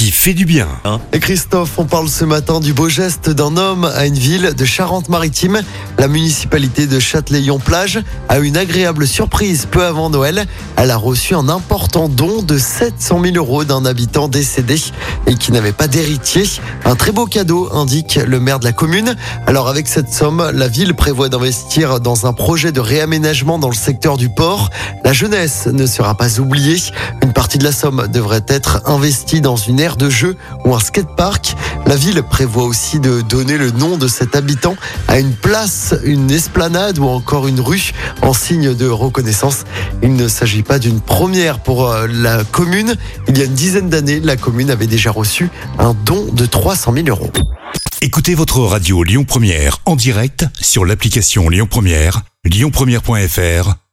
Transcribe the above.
qui fait du bien. Et Christophe, on parle ce matin du beau geste d'un homme à une ville de Charente-Maritime. La municipalité de Châtelet-Plage a une agréable surprise peu avant Noël. Elle a reçu un important don de 700 000 euros d'un habitant décédé et qui n'avait pas d'héritier. Un très beau cadeau, indique le maire de la commune. Alors avec cette somme, la ville prévoit d'investir dans un projet de réaménagement dans le secteur du port. La jeunesse ne sera pas oubliée. Une partie de la somme devrait être investie dans une aire de jeu ou un skatepark. La ville prévoit aussi de donner le nom de cet habitant à une place, une esplanade ou encore une rue en signe de reconnaissance. Il ne s'agit pas d'une première pour euh, la commune. Il y a une dizaine d'années, la commune avait déjà reçu un don de 300 000 euros. Écoutez votre radio Lyon Première en direct sur l'application Lyon Première, lyonpremière.fr